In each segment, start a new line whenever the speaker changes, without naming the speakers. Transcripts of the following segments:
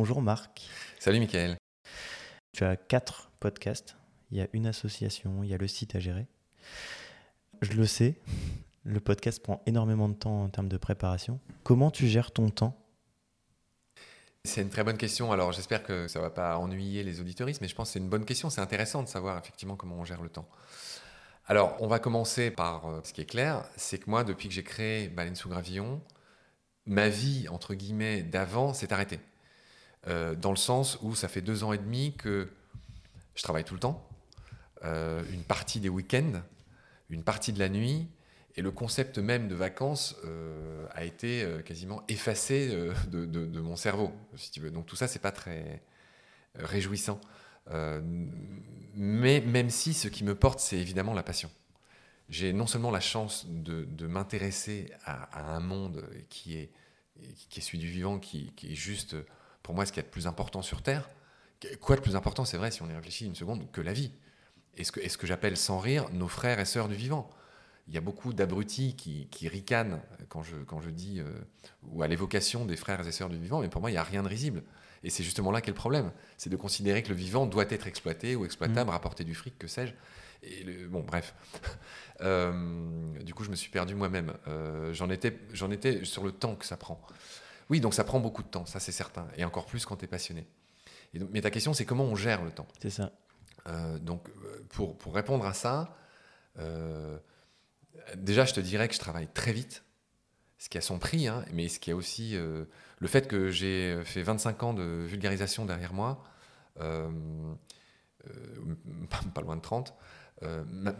Bonjour Marc.
Salut Michael.
Tu as quatre podcasts. Il y a une association, il y a le site à gérer. Je le sais, le podcast prend énormément de temps en termes de préparation. Comment tu gères ton temps?
C'est une très bonne question. Alors j'espère que ça ne va pas ennuyer les auditoristes, mais je pense que c'est une bonne question. C'est intéressant de savoir effectivement comment on gère le temps. Alors on va commencer par euh, ce qui est clair, c'est que moi depuis que j'ai créé Baleine sous Gravillon, ma vie entre guillemets d'avant s'est arrêtée. Euh, dans le sens où ça fait deux ans et demi que je travaille tout le temps, euh, une partie des week-ends, une partie de la nuit, et le concept même de vacances euh, a été quasiment effacé de, mon cerveau. Donc tout ça, c'est pas très réjouissant. mais même si ce qui me porte, c'est évidemment la passion. J'ai non seulement la chance de, m'intéresser à, un monde qui est, qui est celui du vivant, qui, est juste, pour moi, ce qui est le plus important sur Terre. Quoi de plus important, c'est vrai, si on y réfléchit une seconde, que la vie. Et ce que, ce que j'appelle sans rire nos frères et sœurs du vivant il y a beaucoup d'abrutis qui, ricanent quand je, quand je dis, euh, ou à l'évocation des frères et sœurs du vivant, mais pour moi, il n'y a rien de risible. Et c'est justement là qu'est le problème. C'est de considérer que le vivant doit être exploité ou exploitable, mmh. rapporter du fric, que sais-je. Et bon, bref. Euh, du coup, je me suis perdu moi-même. Euh, j'en étais, j'en étais sur le temps que ça prend. Oui, donc ça prend beaucoup de temps, ça c'est certain. Et encore plus quand tu es passionné. Et mais ta question, c'est comment on gère le temps?
C'est ça.
donc, pour, pour, répondre à ça, déjà, je te dirais que je travaille très vite, ce qui a son prix, hein, mais ce qui a aussi euh, le fait que j'ai fait 25 ans de vulgarisation derrière moi, euh, euh, pas, loin de 30,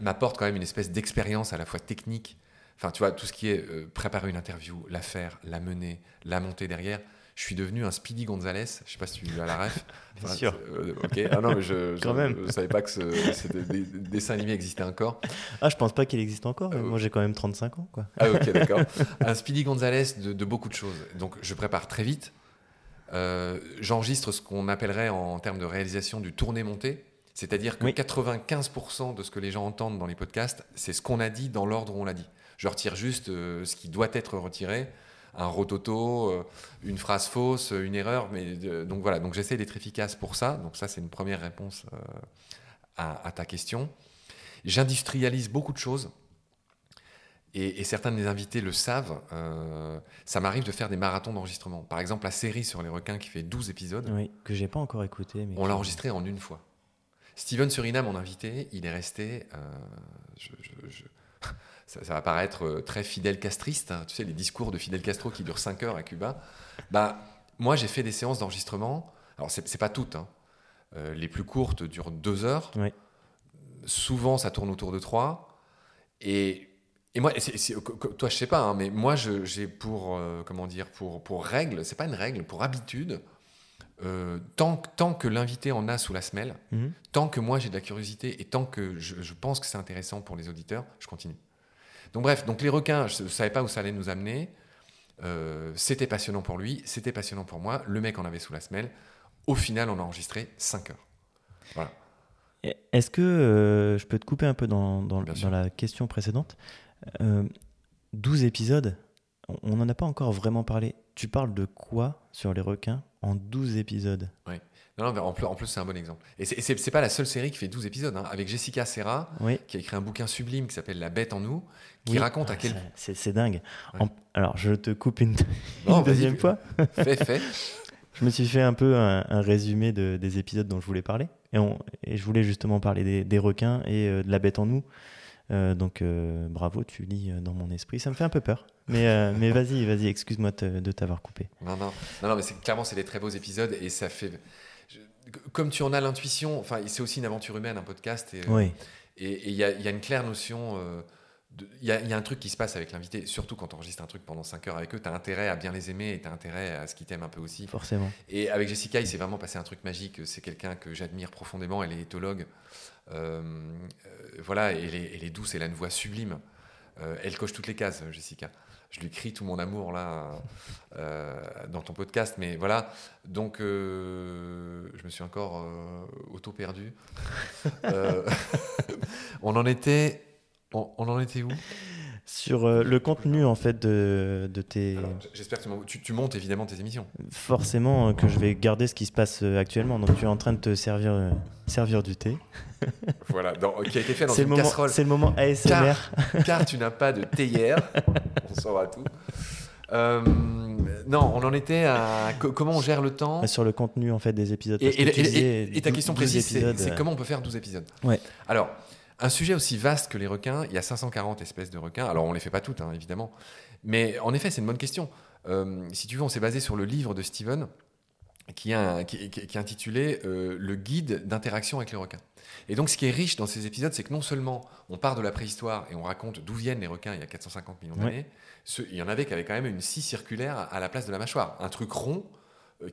m'apporte quand même une espèce d'expérience à la fois technique. Enfin, tu vois, tout ce qui est préparer une interview, la faire, la mener, la monter derrière je suis devenu un Speedy Gonzalez. Je sais pas si tu as la ref.
Bien sûr.
Euh, ok. Ah non, mais je, je, savais pas que ce, dessin animé existait encore.
Ah, je pense pas qu'il existe encore. Euh, moi, j'ai quand même 35 ans, quoi.
Ah, ok, d'accord. un Speedy Gonzalez de, beaucoup de choses. Donc, je prépare très vite. Euh, j'enregistre ce qu'on appellerait en termes de réalisation du tourné-monté. C'est-à-dire que 95% de ce que les gens entendent dans les podcasts, c'est ce qu'on a dit dans l'ordre où on l'a dit. Je retire juste ce qui doit être retiré un rototo, euh, une phrase fausse, une erreur. Mais, donc voilà, donc j'essaie d'être efficace pour ça. Donc ça, c'est une première réponse euh, à, ta question. J'industrialise beaucoup de choses. Et, certains de mes invités le savent, euh, ça m'arrive de faire des marathons d'enregistrement. Par exemple, la série sur les requins qui fait 12 épisodes.
Oui, que j'ai pas encore écouté.
Mais on l'a enregistré en une fois. Steven Surinam, mon invité, il est resté. je, ça, va paraître euh, très Fidel castriste, hein. tu sais, les discours de Fidel Castro qui durent 5 heures à Cuba. Bah, moi, j'ai fait des séances d'enregistrement. Alors, c'est pas toutes. Hein. Euh, les plus courtes durent 2 heures. Souvent, ça tourne autour de 3. Et, et moi, toi, je sais pas, hein, mais moi, j'ai pour, euh, comment dire, pour, pour règle, c'est pas une règle, pour habitude, tant, tant, que l'invité en a sous la semelle, mhm. tant que moi j'ai de la curiosité et tant que je, je pense que c'est intéressant pour les auditeurs, je continue. Donc bref, donc les requins, je ne savais pas où ça allait nous amener. Euh, c'était passionnant pour lui, c'était passionnant pour moi. Le mec en avait sous la semelle. Au final, on a enregistré 5 heures. Voilà.
Est-ce que euh, je peux te couper un peu dans, dans, la question précédente 12 euh, épisodes, on n'en a pas encore vraiment parlé. Tu parles de quoi sur les requins en 12 épisodes?
Oui. Non, en plus, en plus c'est un bon exemple. Et c'est pas la seule série qui fait 12 épisodes. Hein. Avec Jessica Serra, qui a écrit un bouquin sublime qui s'appelle La bête en nous, qui raconte à ah, quel.
C'est dingue. Alors, je te coupe une, deuxième fois.
Fais, fais.
je me suis fait un peu un, résumé de, des épisodes dont je voulais parler. Et, et je voulais justement parler des, requins et euh, de la bête en nous. Euh, donc euh, bravo, tu lis dans mon esprit. Ça me fait un peu peur. Mais, mais vas-y, vas-y, excuse-moi de t'avoir coupé.
Non, non, non, non mais clairement, c'est des très beaux épisodes et ça fait comme tu en as l'intuition, enfin, c'est aussi une aventure humaine, un podcast. Et
oui.
Et il y, a une claire notion. Euh, il y, a un truc qui se passe avec l'invité, surtout quand tu enregistres un truc pendant 5 heures avec eux, tu as intérêt à bien les aimer et tu as intérêt à ce qu'ils t'aiment un peu aussi.
Forcément.
Et avec Jessica, il s'est vraiment passé un truc magique. C'est quelqu'un que j'admire profondément. Elle est éthologue. Euh, euh, voilà, et elle est, elle est, douce, elle a une voix sublime. elle coche toutes les cases, Jessica je lui crie tout mon amour là euh, dans ton podcast. Mais voilà, donc euh, je me suis encore euh, auto perdu. on en était, on, en était où?
Sur euh, le contenu en fait de, de tes.
J'espère que tu, tu, montes évidemment tes émissions.
Forcément euh, que je vais garder ce qui se passe euh, actuellement. Donc tu es en train de te servir, euh, servir du thé.
Voilà, dans- qui a été fait dans
C'est le,
une
moment,
casserole.
c'est le moment ASMR.
car tu n'as pas de théière. on saura tout. Euh, non, on en était à co- comment on gère le temps.
Sur le contenu en fait des épisodes.
Et, et- ta
12
question précise, c'est comment on peut faire 12 épisodes?
Ouais.
Alors, un sujet aussi vaste que les requins, il y a 540 espèces de requins. Alors, on les fait pas toutes, hein, évidemment. Mais en effet, c'est une bonne question. Euh, si tu veux, on s'est basé sur le livre de Steven qui, a un- qui- qui- qui est intitulé euh, Le guide d'interaction avec les requins. Et donc, ce qui est riche dans ces épisodes, c'est que non seulement on part de la préhistoire et on raconte d'où viennent les requins il y a 450 millions d'années, il y en avait qui avaient quand même une scie circulaire à la place de la mâchoire. Un truc rond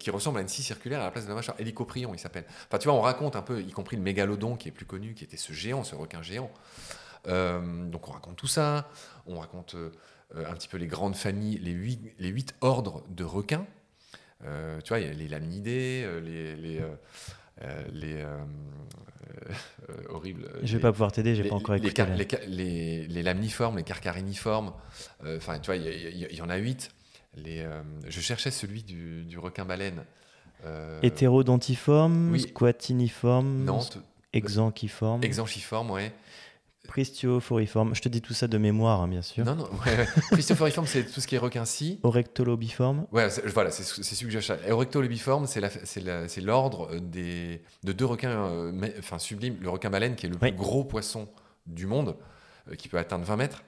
qui ressemble à une scie circulaire à la place de la mâchoire. Hélicoprion, il s'appelle. Enfin, tu vois, on raconte un peu, y compris le mégalodon qui est plus connu, qui était ce géant, ce requin géant. Euh, donc, on raconte tout ça. On raconte euh, euh, un petit peu les grandes familles, les huit, les huit ordres de requins. Euh, tu vois, il y a les laminidés, euh, les. les euh, euh, les euh, euh, horribles.
Je vais pas pouvoir t'aider, j'ai pas encore écouté.
les les- les lamniformes, les carcariniformes, euh, enfin, tu vois, il y en a huit. Les, euh, je cherchais celui du, du requin-baleine. Euh,
Hétérodontiforme,
oui.
squatiniforme,
Nantes,
exanquiforme,
exanchiforme, ouais.
pristiophoriforme. Je te dis tout ça de mémoire, hein, bien sûr.
Non, non, ouais, ouais. Christophoriforme, c'est tout ce qui est requin-scie.
Orectolobiforme,
Ouais, voilà, c'est celui que je cherchais. Erectolobiforme, c'est l'ordre des de deux requins, euh, mais- enfin sublimes. Le requin-baleine, qui est le
Oui.
plus gros poisson du monde, euh, qui peut atteindre 20 mètres.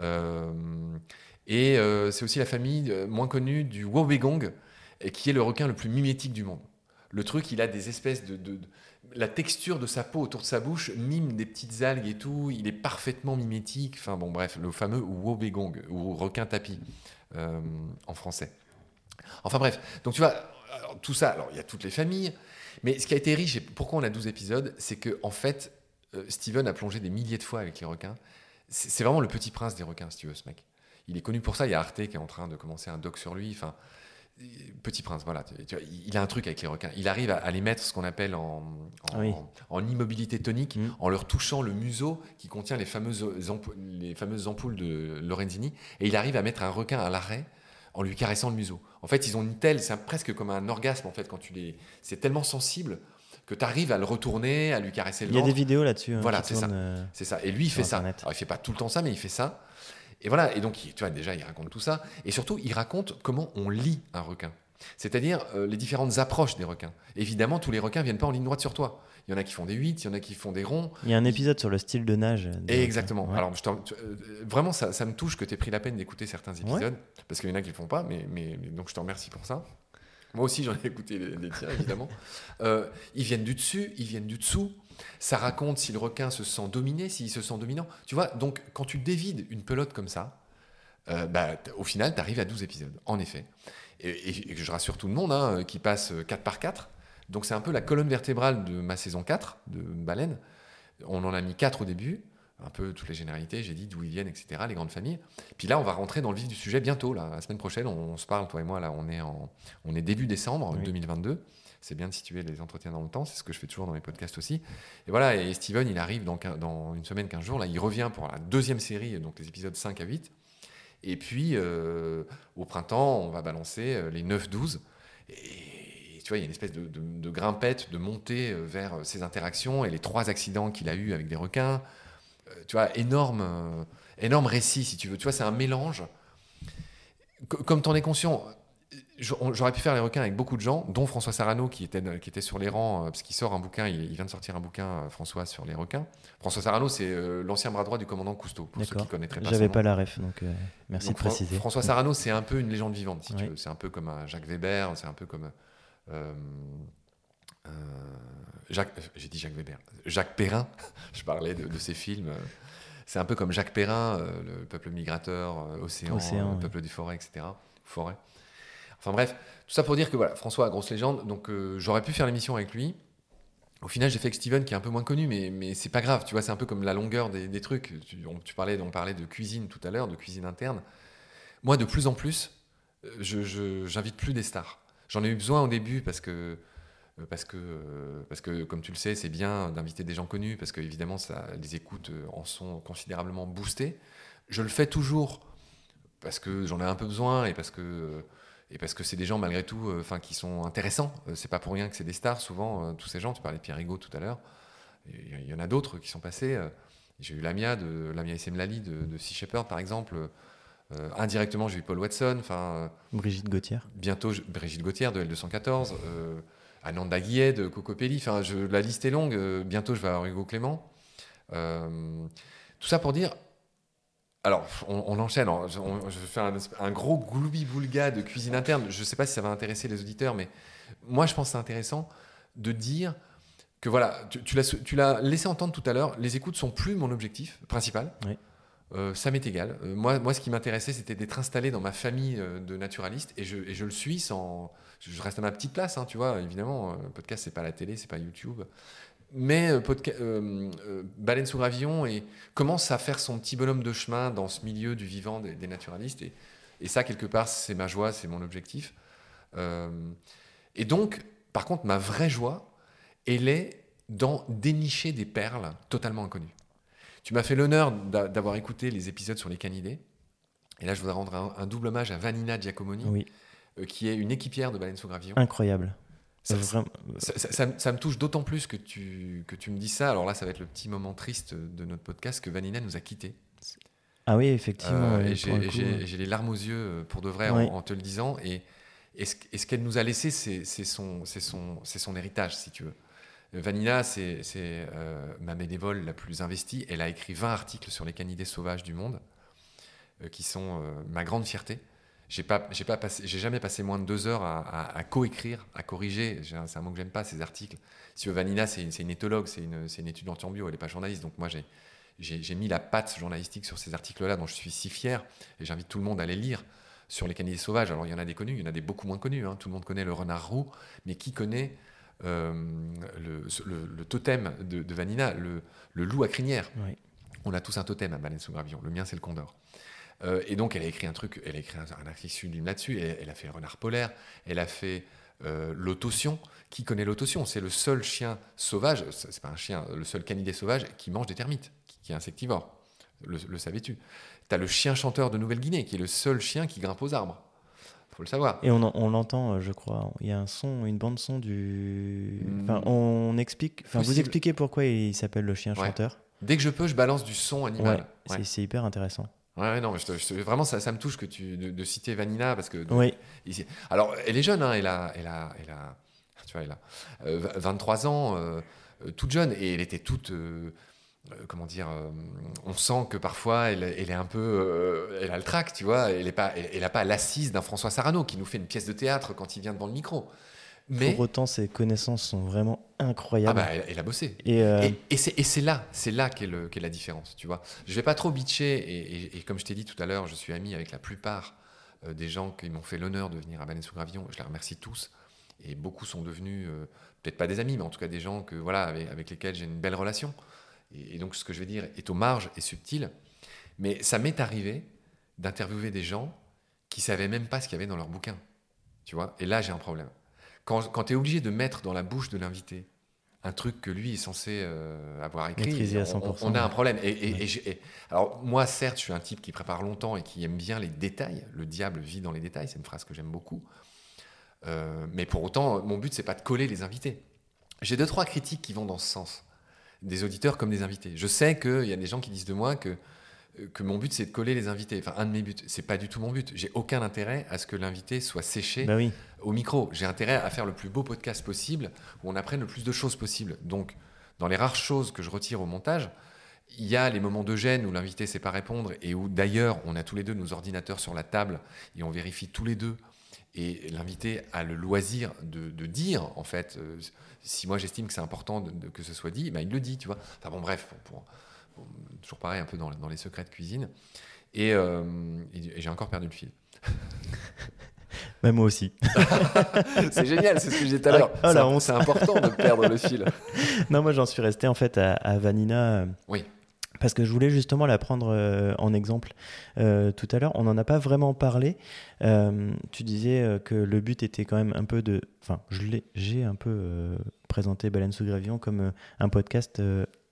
Euh, et euh, c'est aussi la famille euh, moins connue du Wobegong, qui est le requin le plus mimétique du monde. Le truc, il a des espèces de, la texture de sa peau autour de sa bouche mime des petites algues et tout. Il est parfaitement mimétique. Enfin bon, bref, le fameux Wobegong ou requin tapis euh, en français. Enfin bref, donc tu vois, tout ça, alors il y a toutes les familles, mais ce qui a été riche et pourquoi on a 12 épisodes, c'est que en fait, Steven a plongé des milliers de fois avec les requins. C'est vraiment le petit prince des requins, si tu veux, ce mec. Il est connu pour ça. Il y a Arte qui est en train de commencer un doc sur lui. Enfin, petit prince, voilà. Tu- tu vois, il a un truc avec les requins. Il arrive à, à les mettre ce qu'on appelle en, en,
Oui.
en immobilité tonique,
Mhm.
en leur touchant le museau qui contient les fameuses, ampou- les fameuses ampoules de Lorenzini. Et il arrive à mettre un requin à l'arrêt en lui caressant le museau. En fait, ils ont une telle, c'est presque comme un orgasme en fait quand tu les, c'est tellement sensible que tu arrives à le retourner, à lui caresser le
Il y a des vidéos là-dessus. hein,
Voilà, c'est ça.
euh,
C'est ça. Et lui, il fait ça. Alors, il fait pas tout le temps ça, mais il fait ça. Et voilà. Et donc, tu vois, déjà, il raconte tout ça. Et surtout, il raconte comment on lit un requin. C'est-à-dire euh, les différentes approches des requins. Évidemment, tous les requins viennent pas en ligne droite sur toi. Il y en a qui font des 8, il y en a qui font des ronds.
Il y a un épisode sur le style de nage.
Exactement.
Ouais.
Alors, je t'en- tu- euh, vraiment, ça, ça me touche que tu aies pris la peine d'écouter certains épisodes, parce qu'il y en a qui ne le font pas, mais, mais, mais donc je te remercie pour ça. Moi aussi, j'en ai écouté les, les tiens, évidemment. Euh, ils viennent du dessus, ils viennent du dessous. Ça raconte si le requin se sent dominé, s'il se sent dominant. Tu vois, donc quand tu dévides une pelote comme ça, euh, bah, au final, tu arrives à 12 épisodes, en effet. Et, je rassure tout le monde, hein, qui passe 4 par 4. Donc c'est un peu la colonne vertébrale de ma saison 4 de Baleine. On en a mis 4 au début, un peu toutes les généralités, j'ai dit d'où ils viennent, etc., les grandes familles. Puis là, on va rentrer dans le vif du sujet bientôt, là, la semaine prochaine, on, on se parle, toi et moi, là, on est, en, on est début décembre
Oui.
2022. C'est bien de situer les entretiens dans le temps, c'est ce que je fais toujours dans mes podcasts aussi. Et voilà, et Steven, il arrive dans, dans une semaine, 15 jours, là, il revient pour la deuxième série, donc les épisodes 5 à 8. Et puis, euh, au printemps, on va balancer euh, les 9-12. Et tu vois, il y a une espèce de, de- de grimpette, de montée euh, vers ces interactions et les trois accidents qu'il a eu avec des requins. Euh, tu vois, énorme, euh, énorme récit, si tu veux. Tu vois, c'est un mélange. Co- Comme tu en es conscient, j'aurais pu faire les requins avec beaucoup de gens, dont François Sarano, qui était, qui était sur les rangs, euh, parce qu'il sort un bouquin, il, il vient de sortir un bouquin, François, sur les requins. François Sarano, c'est euh, l'ancien bras droit du commandant Cousteau, pour ceux qui connaîtraient pas
J'avais pas la ref, donc euh, merci
Donc,
de préciser.
François Sarano, c'est un peu une légende vivante, si tu veux. C'est un peu comme un Jacques Weber, c'est un peu comme. euh, euh, Jacques, euh, j'ai dit Jacques Weber. Jacques Perrin, je parlais de, de ses films. C'est un peu comme Jacques Perrin, euh, le peuple migrateur, euh, océan,
Océan, oui.
peuple des forêts, etc. Forêt. Enfin bref, tout ça pour dire que voilà, François, grosse légende, donc j'aurais pu faire l'émission avec lui. Au final, j'ai fait avec Steven, qui est un peu moins connu, mais, mais c'est pas grave, tu vois, c'est un peu comme la longueur des, des trucs. Tu, on, tu parlais, on parlait de cuisine tout à l'heure, de cuisine interne. Moi, de plus en plus, je, j'invite plus des stars. J'en ai eu besoin au début parce que, parce que, euh, parce que, comme tu le sais, c'est bien d'inviter des gens connus parce que évidemment, ça, les écoutes euh, en sont considérablement boostées. Je le fais toujours parce que j'en ai un peu besoin et parce que et parce que c'est des gens malgré tout, enfin qui sont intéressants. c'est pas pour rien que c'est des stars souvent. tous ces gens, tu parlais de Pierre Rigaud tout à l'heure. Il y en a d'autres qui sont passés. J'ai eu Lamia de Lamia Essemlali de, de Sea Shepherd par exemple. Euh, indirectement, j'ai eu Paul Watson. Enfin,
Brigitte Gauthier.
Bientôt, Brigitte Gauthier de L214. Euh, Ananda Guillet de Coco Pelli. Enfin, la liste est longue. Euh, bientôt, je vais avoir Hugo Clément. Euh, tout ça pour dire. Alors, on, enchaîne. je fais un, un gros gloubi-boulga de cuisine interne. Je ne sais pas si ça va intéresser les auditeurs, mais moi, je pense que c'est intéressant de dire que voilà, tu, tu l'as laissé entendre tout à l'heure, les écoutes sont plus mon objectif principal. Oui. Euh, ça m'est égal. Euh, moi, moi, ce qui m'intéressait, c'était d'être installé dans ma famille euh, de naturalistes, et je, le suis sans. Je reste à ma petite place, hein, tu vois. Évidemment, podcast, c'est pas la télé, c'est pas YouTube, mais Baleine sous gravillon et commence à faire son petit bonhomme de chemin dans ce milieu du vivant des, naturalistes, et, et, ça, quelque part, c'est ma joie, c'est mon objectif. et donc, par contre, ma vraie joie, elle est dans dénicher des perles totalement inconnues. Tu m'as fait l'honneur d'avoir écouté les épisodes sur les canidés. Et là, je voudrais rendre un, double hommage à Vanina Giacomoni, euh, qui est une équipière de Baleine sous Gravillon.
Incroyable.
Ça, me touche d'autant plus que tu, que tu me dis ça. Alors là, ça va être le petit moment triste de notre podcast que Vanina nous a quittés.
Ah oui, effectivement.
Euh, j'ai les larmes aux yeux euh, pour de vrai en, te le disant. Et, et ce, qu'elle nous a laissé, c'est son, son, son héritage, si tu veux? Vanina, c'est euh, ma bénévole la plus investie. Elle a écrit 20 articles sur les canidés sauvages du monde, euh, qui sont euh, ma grande fierté. J'ai pas, pas jamais passé moins de deux heures à, coécrire, à corriger. C'est un mot que j'aime pas ces articles. Si Vanina, c'est une, éthologue, c'est une, une, étudiante en bio, elle n'est pas journaliste. Donc moi, j'ai mis la patte journalistique sur ces articles-là, dont je suis si fier. Et j'invite tout le monde à les lire sur les canidés sauvages. Alors il y en a des connus, il y en a des beaucoup moins connus. Hein. Tout le monde connaît le renard roux, mais qui connaît euh, le, totem de, Vanina, le, loup à crinière. On a tous un totem à Baleine sous gravillon. Le mien, c'est le condor. Euh, et donc, elle a écrit un truc, elle a écrit un, un article sublime là-dessus. Elle, a fait Renard polaire, elle a fait euh, l'autotion. Qui connaît l'autotion C'est le seul chien sauvage, c'est pas un chien, le seul canidé sauvage qui mange des termites, qui, est insectivore. Le, le savais-tu? Tu as le chien chanteur de Nouvelle-Guinée, qui est le seul chien qui grimpe aux arbres faut le savoir.
Et on, on l'entend, euh, je crois. Il y a un son, une bande son du. Enfin, hmm. on explique. Enfin, vous expliquez pourquoi il s'appelle le chien chanteur.
Dès que je peux, je balance du son animal.
Ouais, C'est hyper intéressant.
Ouais, non, vraiment, ça, ça, me touche que tu de, citer Vanina parce que. oui. alors, elle est jeune, hein, elle a, elle a, elle a, tu vois, elle a 23 euh, ans, euh, toute jeune, et elle était toute euh, comment dire, euh, on sent que parfois elle, est un peu, euh, elle a le trac, tu vois, elle n'a pas, elle, pas l'assise d'un François Sarano qui nous fait une pièce de théâtre quand il vient devant le micro.
Mais pour autant, ses connaissances sont vraiment incroyables.
Ah bah, elle, a bossé. Et, et, c'est là, c'est là qu'est la différence, tu vois. Je vais pas trop bitcher et, comme je t'ai dit tout à l'heure, je suis ami avec la plupart des gens qui m'ont fait l'honneur de venir à Banet sous Gravillon. Je les remercie tous et beaucoup sont devenus peut-être pas des amis, mais en tout cas des gens que voilà avec lesquels j'ai une belle relation et, donc ce que je vais dire est aux marges et subtil, mais ça m'est arrivé d'interviewer des gens qui savaient même pas ce qu'il y avait dans leur bouquin. Tu vois Et là, j'ai un problème. Quand, quand tu es obligé de mettre dans la bouche de l'invité un truc que lui est censé euh, avoir écrit,
à 100%,
on, a un problème. Et, alors moi, certes, je suis un type qui prépare longtemps et qui aime bien les détails. Le diable vit dans les détails, c'est une phrase que j'aime beaucoup. Euh, mais pour autant, mon but, c'est pas de coller les invités. J'ai deux, trois critiques qui vont dans ce sens des auditeurs comme des invités. Je sais qu'il y a des gens qui disent de moi que, que mon but c'est de coller les invités. Enfin, un de mes buts. C'est pas du tout mon but. J'ai aucun intérêt à ce que l'invité soit séché
bah
au micro. J'ai intérêt à faire le plus beau podcast possible où on apprenne le plus de choses possible. Donc, dans les rares choses que je retire au montage, il y a les moments de gêne où l'invité ne sait pas répondre et où d'ailleurs on a tous les deux nos ordinateurs sur la table et on vérifie tous les deux et l'invité a le loisir de, dire, en fait, euh, si moi j'estime que c'est important de, que ce soit dit, ben il le dit, tu vois. Enfin bon, bref, pour, toujours pareil, un peu dans, les secrets de cuisine. Euh, et, j'ai encore perdu le fil.
Mais moi aussi.
c'est génial, c'est ce que j'ai dit tout à l'heure. Oh, c'est important de perdre le fil.
non, moi j'en suis resté en fait à, à Vanina.
Oui.
Parce que je voulais justement la prendre euh, en exemple euh, tout à l'heure. On n'en a pas vraiment parlé. Euh, tu disais que le but était quand même un peu de. Enfin, j'ai un peu présenté Baleine sous Gravillon comme un podcast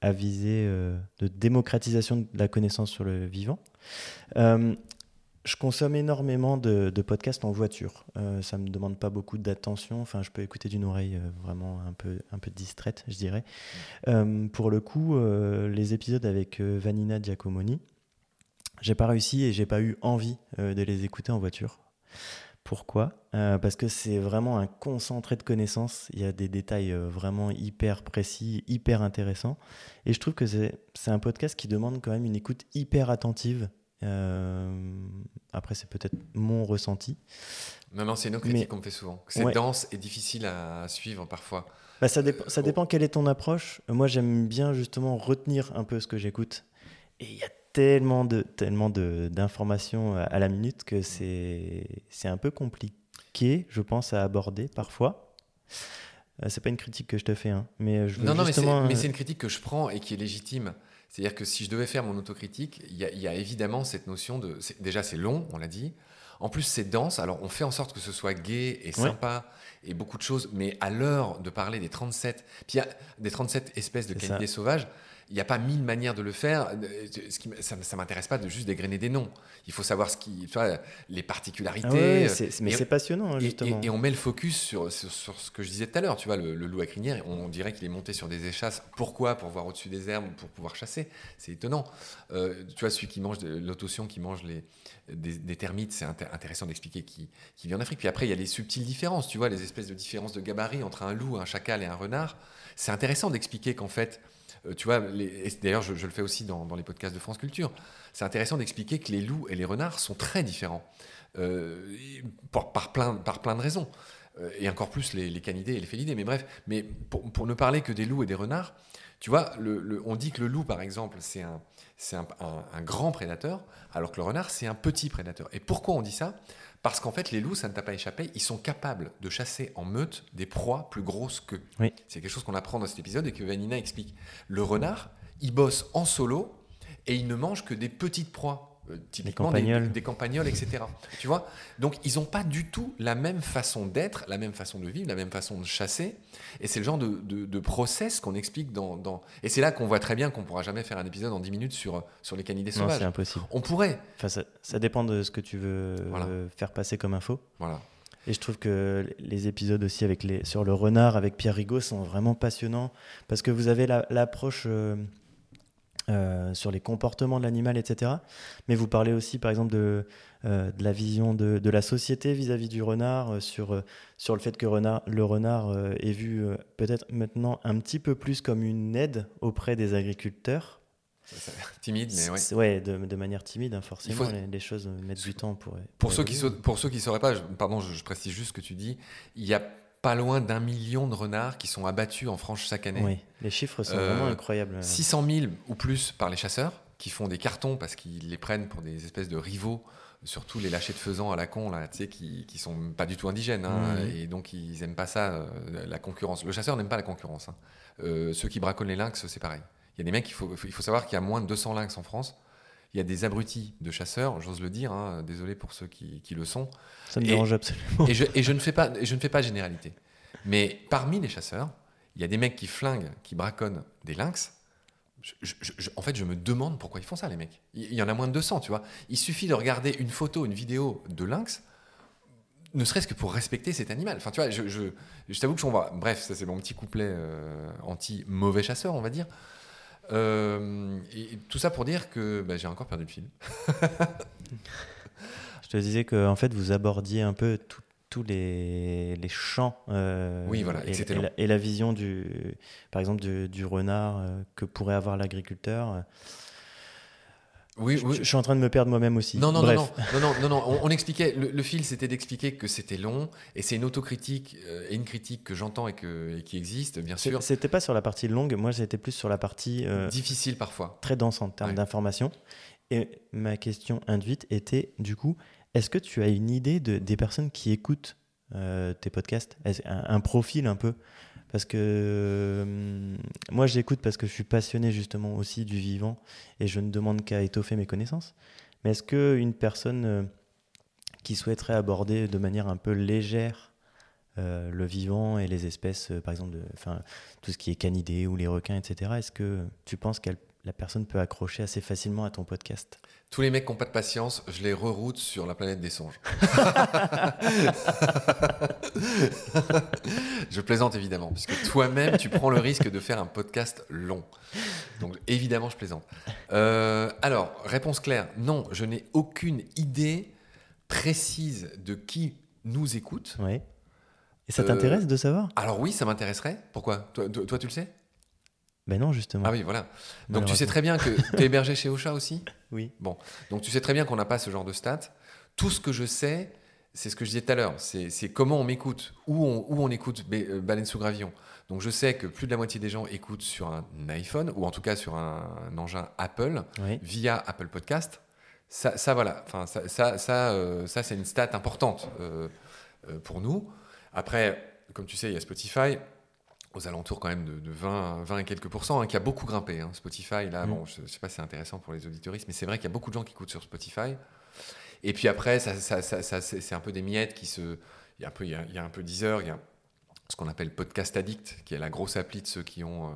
à viser de démocratisation de la connaissance sur le vivant. Je consomme énormément de, podcasts en voiture. ça ne me demande pas beaucoup d'attention. Enfin, je peux écouter d'une oreille vraiment un peu, un peu distraite, je dirais. pour le coup, les épisodes avec Vanina Giacomoni, j'ai pas réussi et j'ai pas eu envie de les écouter en voiture. Pourquoi? Euh, Parce que c'est vraiment un concentré de connaissances. Il y a des détails euh, vraiment hyper précis, hyper intéressants. Et je trouve que c'est un podcast qui demande quand même une écoute hyper attentive. Euh, après, c'est peut-être mon ressenti.
Non, non, c'est une critique qu'on me fait souvent. C'est dense et difficile à suivre parfois.
Bah, ça, ça oh. dépend quelle est ton approche. Moi, j'aime bien justement retenir un peu ce que j'écoute. Et il y a tellement de tellement d'informations à la minute que c'est c'est un peu compliqué, je pense, à aborder parfois. Euh, c'est pas une critique que je te fais, hein, mais je
non, non, mais c'est une critique que je prends et qui est légitime. C'est-à-dire que si je devais faire mon autocritique, il y, y, a évidemment cette notion de. Déjà, c'est long, on l'a dit. En plus, c'est dense. Alors, on fait en sorte que ce soit gai et sympa et beaucoup de choses. Mais à l'heure de parler des 37, puis des 37 espèces de canidés sauvages, il n'y a pas mille manières de le faire. Euh, ce qui, ça ne m'intéresse pas de juste dégrainer des noms. Il faut savoir ce qui, tu vois, les particularités.
Ah mais c'est passionnant, justement.
Et, on met le focus sur, sur, ce que je disais tout à l'heure. Tu vois, le, loup à crinière, on, dirait qu'il est monté sur des échasses. Pourquoi? Pour voir au-dessus des herbes, pour pouvoir chasser. C'est étonnant. Euh, tu vois, celui qui mange, l'autotion qui mange les, des, termites, c'est intéressant d'expliquer qui, qui vit en Afrique. Puis après, il y a les subtiles différences. Tu vois, les espèces de différences de gabarit entre un loup, un chacal et un renard. C'est intéressant d'expliquer qu'en fait, euh, tu vois, d'ailleurs, je, le fais aussi dans, les podcasts de France Culture. C'est intéressant d'expliquer que les loups et les renards sont très différents, euh, par, plein, par plein de raisons. Euh, et encore plus les, canidés et les félidés. Mais bref, mais pour, ne parler que des loups et des renards, tu vois, on dit que le loup, par exemple, c'est un, un, grand prédateur, alors que le renard, c'est un petit prédateur. Et pourquoi on dit ça? Parce qu'en fait, les loups, ça ne t'a pas échappé, ils sont capables de chasser en meute des proies plus grosses qu'eux. C'est quelque chose qu'on apprend dans cet épisode et que Vanina explique. Le renard, il bosse en solo et il ne mange que des petites proies. Euh, typiquement des campagnols. etc. Tu vois? Donc, ils n'ont pas du tout la même façon d'être, la même façon de vivre, la même façon de chasser. Et c'est le genre de, de, process qu'on explique dans, dans... Et c'est là qu'on voit très bien qu'on ne pourra jamais faire un épisode en 10 minutes sur, sur les canidés sauvages.
c'est impossible.
On pourrait.
Enfin, ça, dépend de ce que tu veux faire passer comme info.
Voilà.
Et je trouve que les épisodes aussi avec les, sur le renard avec Pierre Rigaud sont vraiment passionnants parce que vous avez l'approche... Euh, euh, sur les comportements de l'animal, etc. Mais vous parlez aussi, par exemple, de, euh, de la vision de, de la société vis-à-vis du renard, euh, sur, sur le fait que renard, le renard est vu peut-être maintenant un petit peu plus comme une aide auprès des agriculteurs.
timide, mais ouais.
Ouais, de, de manière timide, hein, forcément, les, choses mettent du temps pour.
Pour, ceux, qui, pour ceux qui ne sauraient pas, pardon, je, je, précise juste ce que tu dis, il y a pas loin d'un million de renards qui sont abattus en France chaque année.
Oui, les chiffres sont vraiment euh, incroyables.
600 000 ou plus par les chasseurs qui font des cartons parce qu'ils les prennent pour des espèces de rivaux, surtout les lâchers de faisans à la con, là, qui, qui sont pas du tout indigènes. Hein, et donc, ils n'aiment pas ça, euh, la concurrence. Le chasseur n'aime pas la concurrence. Hein. Euh, ceux qui braconnent les lynx, c'est pareil. Il y a des mecs, il faut, il faut savoir qu'il y a moins de 200 lynx en France. Il y a des abrutis de chasseurs, j'ose le dire, hein, désolé pour ceux qui, qui, le sont.
Ça me dérange absolument.
Et je, et je, ne fais pas, je ne fais pas généralité. Mais parmi les chasseurs, il y a des mecs qui flinguent, qui braconnent des lynx. en fait, je me demande pourquoi ils font ça, les mecs. Il y en a moins de 200, tu vois. Il suffit de regarder une photo, une vidéo de lynx, ne serait-ce que pour respecter cet animal. Enfin, tu vois, je, t'avoue que je. Bref, ça c'est mon petit couplet euh, anti-mauvais chasseur, on va dire. Euh, et tout ça pour dire que bah, j'ai encore perdu le fil.
je te disais que en fait, vous abordiez un peu tous les, les champs
euh, oui, voilà,
et, et, la, vision du, par exemple du, du renard euh, que pourrait avoir l'agriculteur.
Oui,
je, je, suis en train de me perdre moi-même aussi.
Non, non, non, non, non, non, non, On, expliquait, le, fil, c'était d'expliquer que c'était long, et c'est une autocritique euh, et une critique que j'entends et, que, et qui existe, bien sûr.
C'était pas sur la partie longue, moi j'étais plus sur la partie
difficile parfois,
très dense en termes d'information. Et ma question induite était, du coup, est-ce que tu as une idée de, des personnes qui écoutent euh, tes podcasts? Un, profil un peu Parce que euh, moi, j'écoute parce que je suis passionné justement aussi du vivant et je ne demande qu'à étoffer mes connaissances. Mais est-ce qu'une personne euh, qui souhaiterait aborder de manière un peu légère euh, le vivant et les espèces, euh, par exemple, enfin, tout ce qui est canidés ou les requins, etc. Est-ce que tu penses que la personne peut accrocher assez facilement à ton podcast
Tous les mecs qui n'ont pas de patience, je les reroute sur la planète des songes. je plaisante évidemment, puisque toi-même, tu prends le risque de faire un podcast long. Donc évidemment, je plaisante. Euh, alors, réponse claire, non, je n'ai aucune idée précise de qui nous écoute.
Oui. Et ça t'intéresse de savoir?
Alors oui, ça m'intéresserait. Pourquoi? Toi, toi, tu le sais?
Ben non, justement.
Ah oui, voilà. Donc tu sais très bien que tu es hébergé chez Ocha aussi?
Oui.
Bon, donc tu sais très bien qu'on n'a pas ce genre de stats. Tout ce que je sais, c'est ce que je disais tout à l'heure, c'est comment on m'écoute, où on, où on écoute euh, Baleine sous gravillon. Donc je sais que plus de la moitié des gens écoutent sur un iPhone, ou en tout cas sur un, engin Apple, via Apple Podcast. Ça, ça voilà, enfin, ça, ça, ça, euh, ça c'est une stat importante euh, pour nous. Après, comme tu sais, il y a Spotify aux alentours quand même de, 20, 20 et quelques pourcents, hein, qui a beaucoup grimpé. Hein. Spotify, là, mm. bon, je ne sais pas si c'est intéressant pour les auditoristes, mais c'est vrai qu'il y a beaucoup de gens qui écoutent sur Spotify. Et puis après, ça, c'est un peu des miettes qui se... Il y a un peu, il y a, un peu Deezer, il y a ce qu'on appelle Podcast Addict, qui est la grosse appli de ceux qui ont euh,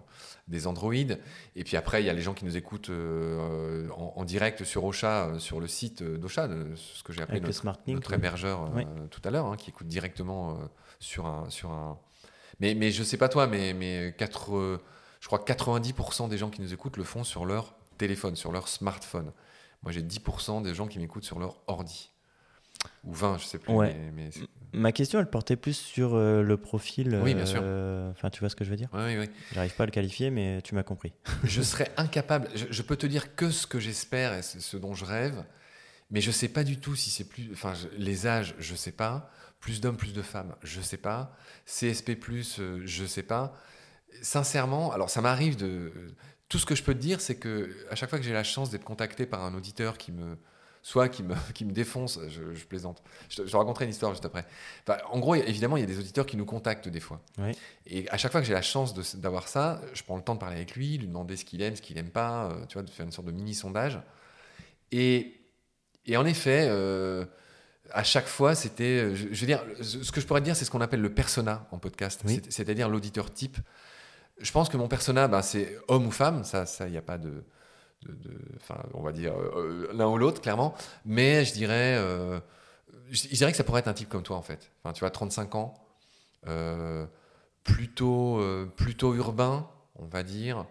des Android. Et puis après, il y a les gens qui nous écoutent euh, en, direct sur Ocha, euh, sur le site d'Ocha, ce que j'ai appelé notre, notre hébergeur tout à l'heure, hein, qui écoute directement sur un... Sur un mais, mais je sais pas toi, mais, mais 4, je crois que 90% des gens qui nous écoutent le font sur leur téléphone, sur leur smartphone. Moi, j'ai 10% des gens qui m'écoutent sur leur ordi. Ou 20, je sais plus. Mais,
Ma question, elle portait plus sur euh, le profil.
Oui, bien sûr.
Euh, enfin, tu vois ce que je veux dire?
Oui, oui.
J'arrive pas à le qualifier, mais tu m'as compris.
je serais incapable. Je, peux te dire que ce que j'espère et ce dont je rêve, mais je sais pas du tout si c'est plus. Enfin, les âges, je sais pas. Plus d'hommes, plus de femmes, je sais pas. CSP, euh, je sais pas. Sincèrement, alors ça m'arrive de tout ce que je peux te dire, c'est que à chaque fois que j'ai la chance d'être contacté par un auditeur qui me, soit qui me, qui me défonce, je, plaisante. Je, je, raconterai une histoire juste après. en gros, évidemment, il y a des auditeurs qui nous contactent des fois. Et à chaque fois que j'ai la chance d'avoir ça, je prends le temps de parler avec lui, lui demander ce qu'il aime, ce qu'il n'aime pas, euh, tu vois, de faire une sorte de mini sondage. Et, et en effet, euh, à chaque fois, c'était, je, veux dire, ce que je pourrais dire, c'est ce qu'on appelle le persona en podcast, c'est-à-dire l'auditeur type je pense que mon persona, ben, c'est homme ou femme, ça, il ça, n'y a pas de, enfin, on va dire euh, l'un ou l'autre, clairement. Mais je dirais, euh, je, dirais que ça pourrait être un type comme toi, en fait. Enfin, tu vois, 35 ans, euh, plutôt, plutôt urbain, on va dire.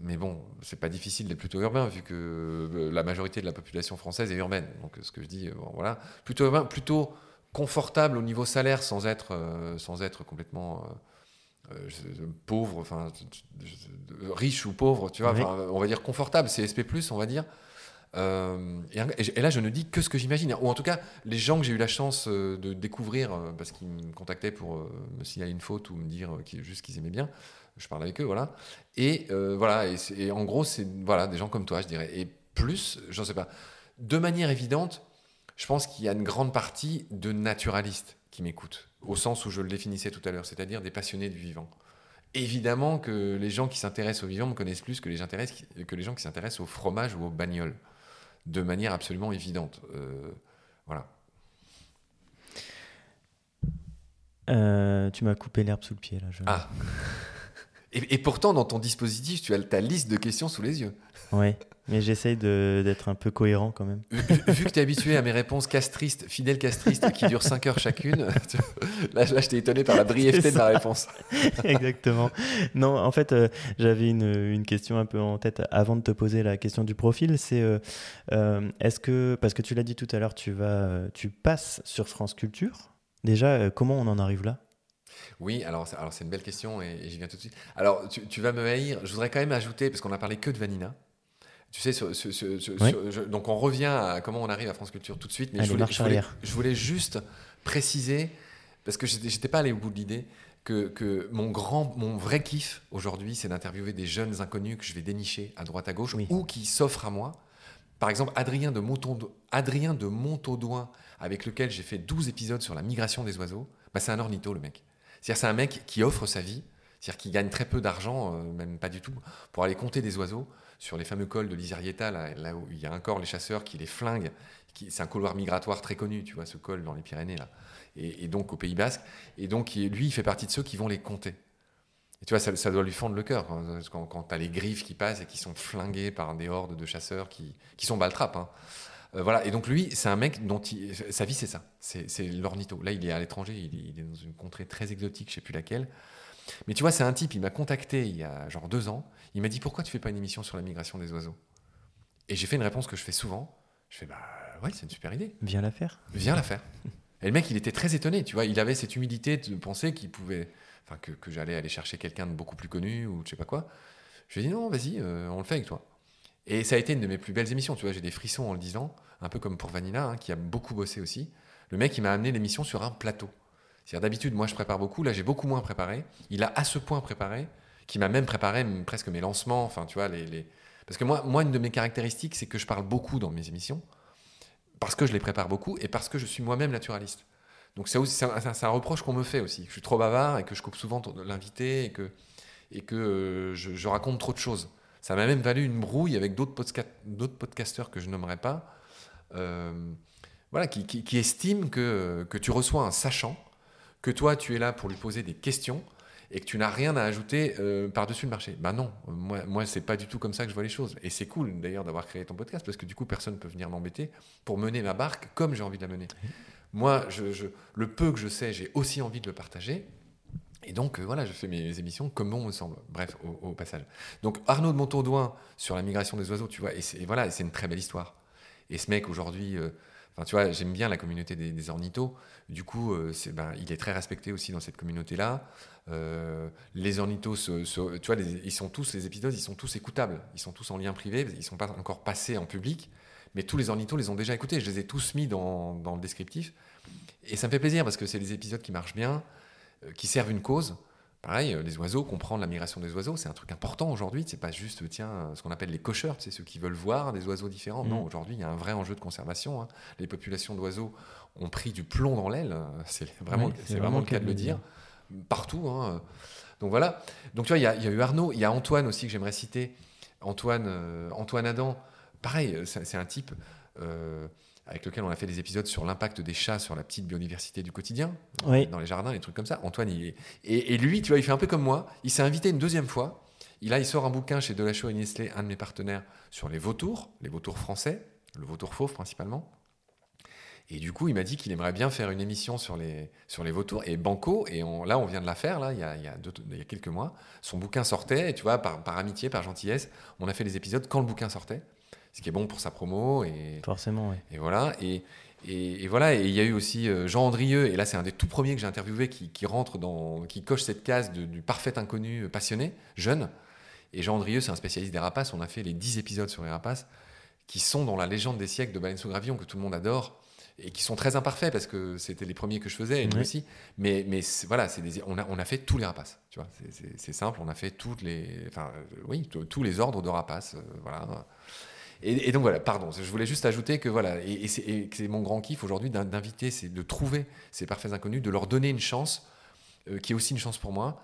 Mais bon, c'est pas difficile d'être plutôt urbain vu que la majorité de la population française est urbaine. Donc, ce que je dis, voilà, plutôt urbain, plutôt confortable au niveau salaire sans être, sans être complètement euh, pauvre, enfin, riche ou pauvre, tu vois, on va dire confortable, CSP+, on va dire. Euh, et, là, je ne dis que ce que j'imagine. Ou en tout cas, les gens que j'ai eu la chance euh, de découvrir, parce qu'ils me contactaient pour me signaler une faute ou me dire juste qu'ils aimaient bien, je parle avec eux, voilà. Et voilà, et, en gros, c'est voilà, des gens comme toi, je dirais. Et plus, j'en sais pas. De manière évidente, je pense qu'il y a une grande partie de naturalistes qui m'écoutent, au sens où je le définissais tout à l'heure, c'est-à-dire des passionnés du vivant. Évidemment que les gens qui s'intéressent au vivant me connaissent plus que les, que les gens qui s'intéressent au fromage ou aux bagnoles, de manière absolument évidente. Euh, voilà.
Euh, tu m'as coupé l'herbe sous le pied là.
Ah. Et, et, pourtant, dans ton dispositif, tu as ta liste de questions sous les yeux.
Oui. Mais j'essaye d'être un peu cohérent quand même.
Vu, que tu es habitué à mes réponses castristes, fidèles castristes, qui durent 5 heures chacune, là, là je t'ai étonné par la brièveté de ma réponse.
Exactement. Non, en fait, euh, j'avais une, une, question un peu en tête avant de te poser la question du profil. C'est euh, euh, est-ce que, parce que tu l'as dit tout à l'heure, tu, vas, tu passes sur France Culture. Déjà, comment on en arrive là?
Oui, alors, alors c'est une belle question et, j'y viens tout de suite. Alors, tu, tu, vas me haïr. Je voudrais quand même ajouter, parce qu'on a parlé que de Vanina, tu sais, donc on revient à comment on arrive à France Culture tout de suite, mais je, voulais, juste préciser, parce que j'étais pas allé au bout de l'idée, que, mon, grand, mon vrai kiff aujourd'hui, c'est d'interviewer des jeunes inconnus que je vais dénicher à droite à gauche ou qui s'offrent à moi. Par exemple, Adrien de, Adrien de Montaudoin, avec lequel j'ai fait 12 épisodes sur la migration des oiseaux, bah, c'est un ornitho, le mec. C'est-à-dire, c'est un mec qui offre sa vie C'est-à-dire qu'ils gagnent très peu d'argent, euh, même pas du tout, pour aller compter des oiseaux sur les fameux cols de l'Isarieta, là, où il y a encore les chasseurs qui les flinguent. Qui, c'est un couloir migratoire très connu, tu vois, ce col dans les Pyrénées. Et, donc au Pays Basque. Et donc lui, il fait partie de ceux qui vont les compter. Et tu vois, ça, doit lui fendre le cœur hein, quand, tu as les griffes qui passent et qui sont flinguées par des hordes de chasseurs qui, qui sont baltrapes. hein. Euh, voilà. Et donc lui, c'est un mec dont il- sa vie, c'est ça. C'est, l'ornitho. Là, il est à l'étranger, il, est- il est dans une contrée très exotique, je sais plus laquelle. Mais tu vois, c'est un type, il m'a contacté il y a genre deux ans. Il m'a dit Pourquoi tu fais pas une émission sur la migration des oiseaux? Et j'ai fait une réponse que je fais souvent. Je fais Bah ouais, c'est une super idée.
Viens la faire.
Viens la faire. Et le mec, il était très étonné, tu vois. Il avait cette humilité de penser qu'il pouvait, enfin, que, que j'allais aller chercher quelqu'un de beaucoup plus connu ou je sais pas quoi. Je lui ai dit non, vas-y, euh, on le fait avec toi. Et ça a été une de mes plus belles émissions, tu vois. J'ai des frissons en le disant, un peu comme pour Vanilla, hein, qui a beaucoup bossé aussi. Le mec, il m'a amené l'émission sur un plateau. C'est-à-dire d'habitude, moi, je prépare beaucoup. Là, j'ai beaucoup moins préparé. Il a à ce point préparé qu'il m'a même préparé presque mes lancements. Enfin, tu vois, les, les- parce que moi, moi, une de mes caractéristiques, c'est que je parle beaucoup dans mes émissions parce que je les prépare beaucoup et parce que je suis moi-même naturaliste. Donc c'est un, un reproche qu'on me fait aussi, je suis trop bavard et que je coupe souvent l'invité et que, et que euh, je raconte trop de choses. Ça m'a même valu une brouille avec d'autres podca- podcasteurs que je nommerai pas, euh, voilà, qui, qui- qui estiment que, que tu reçois un sachant, que toi tu es là pour lui poser des questions et que tu n'as rien à ajouter euh, par-dessus le marché. Bah non, moi, moi c'est pas du tout comme ça que je vois les choses. Et c'est cool d'ailleurs d'avoir créé ton podcast parce que du coup personne ne peut venir m'embêter pour mener ma barque comme j'ai envie de la mener. Moi, je, je- le peu que je sais, j'ai aussi envie de le partager. Et donc, euh, voilà, je fais mes émissions comme bon me semble. Bref, au, passage. Donc, Arnaud de Montaudoin sur la migration des oiseaux, tu vois, et, voilà, c'est une très belle histoire. Et ce mec, aujourd'hui, euh, tu vois, j'aime bien la communauté des, des ornithos. Du coup, euh, c'est, ben, il est très respecté aussi dans cette communauté-là. Les ornithos, tu vois, les- ils sont tous, les épisodes, ils sont tous écoutables. Ils sont tous en lien privé, ils ne sont pas encore passés en public. Mais tous les ornithos les ont déjà écoutés. Je les ai tous mis dans, dans le descriptif. Et ça me fait plaisir parce que c'est des épisodes qui marchent bien, qui servent une cause. Pareil, euh, les oiseaux, comprendre la migration des oiseaux, c'est un truc important aujourd'hui. C'est pas juste, tiens, euh, ce qu'on appelle les cocheurs, c'est ceux qui veulent voir des oiseaux différents. Non, aujourd'hui, il y a un vrai enjeu de conservation. hein. Les populations d'oiseaux ont pris du plomb dans l'aile. euh, C'est vraiment,
Oui,
c'est vraiment le cas de le dire. Partout. hein. Donc voilà. Donc tu vois, il y, a- il y a eu Arnaud, il y a Antoine aussi que j'aimerais citer. Antoine, euh, Antoine Adam, pareil, euh, c'est c'est un type euh, avec lequel on a fait des épisodes sur l'impact des chats sur la petite biodiversité du quotidien,
Oui.
dans les jardins, les trucs comme ça. Antoine, il est... et, et lui, tu vois, il fait un peu comme moi. Il s'est invité une deuxième fois. Il, a, il sort un bouquin chez Delachaux et Nestlé, un de mes partenaires, sur les vautours, les vautours français, le vautour fauve principalement. Et du coup, il m'a dit qu'il aimerait bien faire une émission sur les, sur les vautours. Et Banco, et on- là, on vient de la faire, là, il y a, il y a deux- il y a quelques mois. Son bouquin sortait, et tu vois, par, par amitié, par gentillesse, on a fait les épisodes quand le bouquin sortait. Ce qui est bon pour sa promo. Et,
Forcément, oui.
et voilà. Et, et, et voilà. Et il y a eu aussi euh, Jean Andrieux, et là, c'est un des tout premiers que j'ai interviewé qui, qui rentre dans, qui coche cette case de- du parfait inconnu euh, passionné, jeune. Et Jean Andrieux, c'est un spécialiste des rapaces. On a fait les 10 épisodes sur les rapaces qui sont dans la légende des siècles de Baleine sous gravillon que tout le monde adore et qui sont très imparfaits parce que c'était les premiers que je faisais et lui
Oui.
aussi. Mais, mais voilà, des- on, a, on a fait tous les rapaces. Tu vois, c'est- simple. On a fait toutes les, enfin, euh, oui, tous les ordres de rapaces. euh, voilà. Et, donc voilà, pardon, je voulais juste ajouter que voilà, et, c'est mon grand kiff aujourd'hui d'in- d'inviter, c'est de trouver ces parfaits inconnus, de leur donner une chance, euh, qui est aussi une chance pour moi.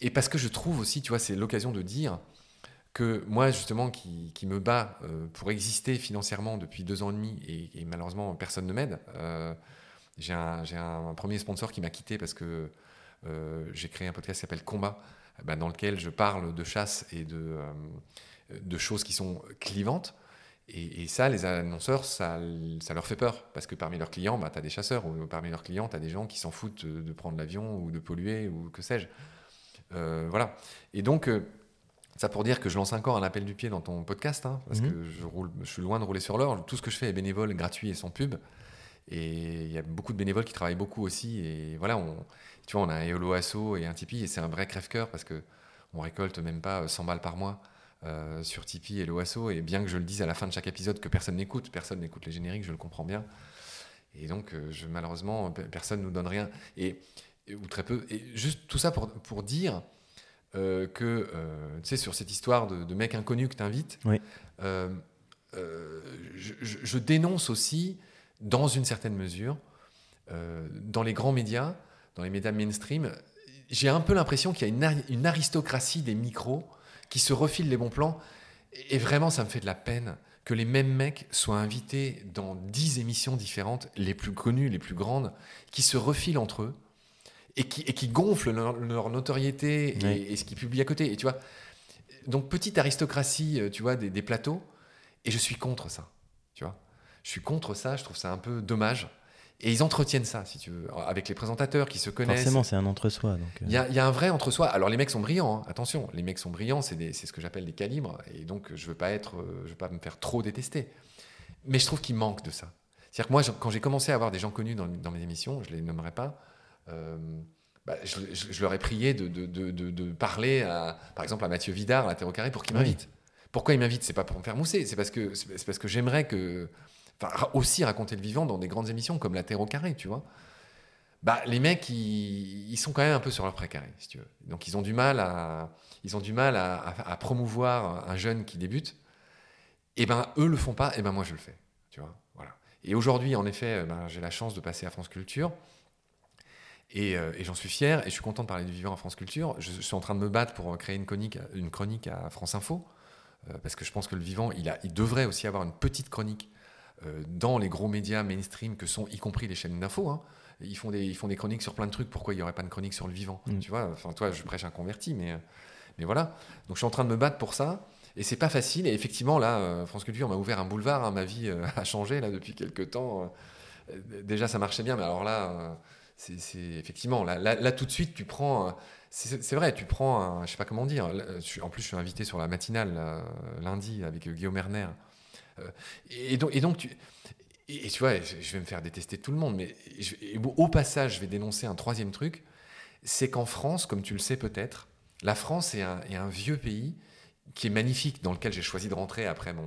Et parce que je trouve aussi, tu vois, c'est l'occasion de dire que moi, justement, qui, me bats euh, pour exister financièrement depuis deux ans et demi, et, malheureusement, personne ne m'aide, euh, j'ai un, premier sponsor qui m'a quitté parce que euh, j'ai créé un podcast qui s'appelle Combat, ben, dans lequel je parle de chasse et de choses qui sont clivantes. Et, et ça, les annonceurs, ça, ça leur fait peur. Parce que parmi leurs clients, bah, tu as des chasseurs, ou parmi leurs clients, tu as des gens qui s'en foutent de prendre l'avion ou de polluer, ou que sais-je. Euh, voilà. Et donc, euh, ça pour dire que je lance encore un appel du pied dans ton podcast, hein, parce
Mhm.
que je, roule, je suis loin de rouler sur l'or. Tout ce que je fais est bénévole, gratuit et sans pub. Et il y a beaucoup de bénévoles qui travaillent beaucoup aussi. Et voilà, on, tu vois, on a un Eolo Asso et un Tipeee, et c'est un vrai crève-cœur parce que on récolte même pas 100 balles par mois euh, sur Tipeee et l'OASO. Et bien que je le dise à la fin de chaque épisode que personne n'écoute, personne n'écoute les génériques, je le comprends bien. Et donc, euh, je, malheureusement, pe- personne ne nous donne rien. Et, et- ou très peu. Et juste tout ça pour, pour dire euh, que, euh, tu sais, sur cette histoire de, de mec inconnu que tu invites,
Oui.
je, je- je dénonce aussi, dans une certaine mesure, dans les grands médias, dans les médias mainstream, j'ai un peu l'impression qu'il y a une aristocratie des micros qui se refilent les bons plans. Et vraiment, ça me fait de la peine que les mêmes mecs soient invités dans 10 émissions différentes, les plus connues, les plus grandes, qui se refilent entre eux et qui, et qui gonflent leur, leur notoriété et,
Oui.
et ce qu'ils publient à côté. Et tu vois, donc petite aristocratie, euh, tu vois, des, des plateaux, et je suis contre ça. Tu vois, je suis contre ça. Je trouve ça un peu dommage. Et ils entretiennent ça, si tu veux, avec les présentateurs qui se connaissent.
Forcément, c'est un entre-soi. Euh,
Il y, a, il y a un vrai entre-soi. Alors les mecs sont brillants, hein. attention, les mecs sont brillants, c'est ce que j'appelle des calibres, et donc je veux pas être, je veux pas me faire trop détester. Mais je trouve qu'il manque de ça. C'est-à-dire que moi, je- quand j'ai commencé à avoir des gens connus dans, dans mes émissions, je les nommerai pas, euh, bah, je, je- je leur ai prié de, de- de- de- de parler, à, par exemple, à Mathieu Vidard, à la Terre au Carré, pour qu'il
Oui.
m'invite. Pourquoi il m'invite? C'est pas pour me faire mousser, c'est parce que, c'est parce que j'aimerais que. Enfin, aussi raconter le vivant dans des grandes émissions comme La Terre au Carré, tu vois. Bah, les mecs, ils, sont quand même un peu sur leur précaré, si tu veux. Donc, ils ont du mal à, ils ont du mal à, promouvoir un jeune qui débute. Et ben, eux le font pas, et ben moi je le fais, tu vois. Voilà. Et aujourd'hui, en effet, euh, ben, j'ai la chance de passer à France Culture. Et, euh, et j'en suis fier, et je suis content de parler du vivant à France Culture. Je, suis en train de me battre pour créer une chronique, à France Info, euh, parce que je pense que le vivant, il, a, il devrait aussi avoir une petite chronique euh, dans les gros médias mainstream que sont, y compris les chaînes d'info. hein. Ils, font des, ils font des chroniques sur plein de trucs. Pourquoi il n'y aurait pas de chronique sur le vivant
Mm.
Tu vois, enfin, toi, je prêche un converti, mais, euh, mais voilà. Donc, je suis en train de me battre pour ça. Et c'est pas facile. Et effectivement, là, euh, France Culture m'a ouvert un boulevard. hein. Ma vie euh, a changé là depuis quelques temps. Euh, déjà, ça marchait bien, mais alors là, euh, c'est effectivement, là, là, là, tout de suite, tu prends. euh, C'est vrai, tu prends, un, je sais pas comment dire. en plus, je suis invité sur la matinale là, lundi avec euh, Guillaume Erner. Euh, et, donc, et donc, tu, et, tu vois, je, vais me faire détester tout le monde, mais au passage, je vais dénoncer un troisième truc, c'est qu'en France, comme tu le sais peut-être, la France est un, vieux pays qui est magnifique, dans lequel j'ai choisi de rentrer après mon,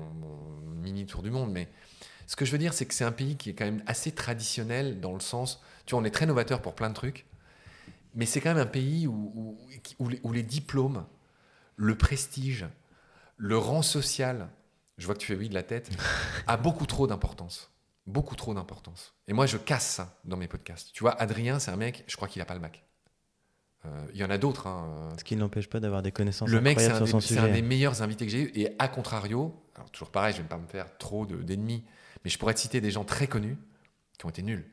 mini tour du monde. Mais ce que je veux dire, c'est que c'est un pays qui est quand même assez traditionnel dans le sens, tu vois, on est très novateur pour plein de trucs, mais c'est quand même un pays où, où les diplômes, le prestige, le rang social, je vois que tu fais oui de la tête, a beaucoup trop d'importance. Beaucoup trop d'importance. Et moi, je casse ça dans mes podcasts. Tu vois, Adrien, c'est un mec, je crois qu'il n'a pas le Mac. Euh, Il y en a d'autres. hein.
Ce qui n'empêche pas d'avoir des connaissances
Le mec, c'est un, des- un meilleurs invités que j'ai eu. Et à contrario, alors toujours pareil, je vais pas me faire trop de- d'ennemis, mais je pourrais te citer des gens très connus qui ont été nuls,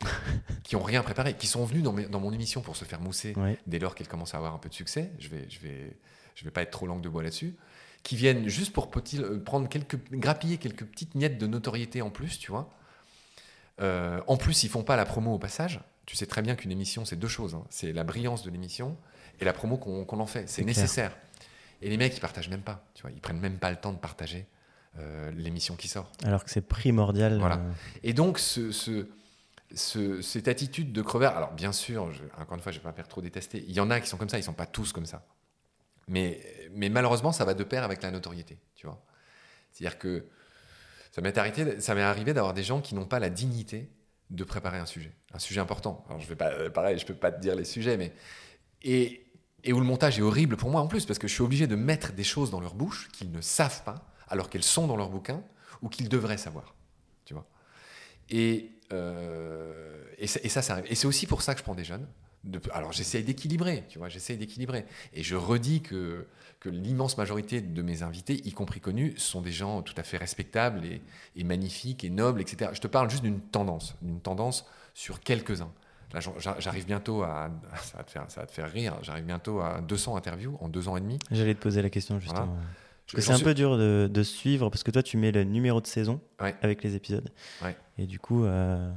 qui ont rien préparé, qui sont venus dans, mes- dans mon émission pour se faire mousser
Ouais.
dès lors qu'elle commence à avoir un peu de succès. Je vais, je vais, je vais pas être trop langue de bois là-dessus. Qui viennent juste pour euh, prendre quelques, grappiller quelques petites miettes de notoriété en plus, tu vois. Euh, en plus, ils font pas la promo au passage. Tu sais très bien qu'une émission, c'est deux choses. hein. C'est la brillance de l'émission et la promo qu'on qu'on en fait. C'est
clair.
nécessaire. Et les mecs, ils partagent même pas. Tu vois, ils prennent même pas le temps de partager euh, l'émission qui sort.
Alors que c'est primordial.
Voilà.
euh,
Et donc, ce, ce- ce- cette attitude de creveur, alors bien sûr, je- encore une fois, je vais pas faire trop détester, il y en a qui sont comme ça, ils ne sont pas tous comme ça. Mais, malheureusement, ça va de pair avec la notoriété, tu vois. C'est-à-dire que ça m'est arrivé, d'avoir des gens qui n'ont pas la dignité de préparer un sujet, un sujet important. Alors, je vais pas, pareil, je peux pas te dire les sujets, mais et, et où le montage est horrible pour moi en plus, parce que je suis obligé de mettre des choses dans leur bouche qu'ils ne savent pas, alors qu'elles sont dans leur bouquin ou qu'ils devraient savoir, tu vois. Et, euh, ça, ça. Et c'est aussi pour ça que je prends des jeunes. De- alors j'essaye d'équilibrer, tu vois, j'essaye d'équilibrer. Et je redis que, que l'immense majorité de mes invités, y compris connus, sont des gens tout à fait respectables et, et magnifiques et nobles, etc. Je te parle juste d'une tendance, d'une tendance sur quelques-uns. Là, j'arrive bientôt à, ça va te faire, ça va te faire rire, j'arrive bientôt à 200 interviews en deux ans et demi.
J'allais te poser la question justement. C'est un
suis-
peu dur de, de suivre parce que toi tu mets le numéro de saison
Ouais.
avec les épisodes.
Ouais.
Et du coup, euh,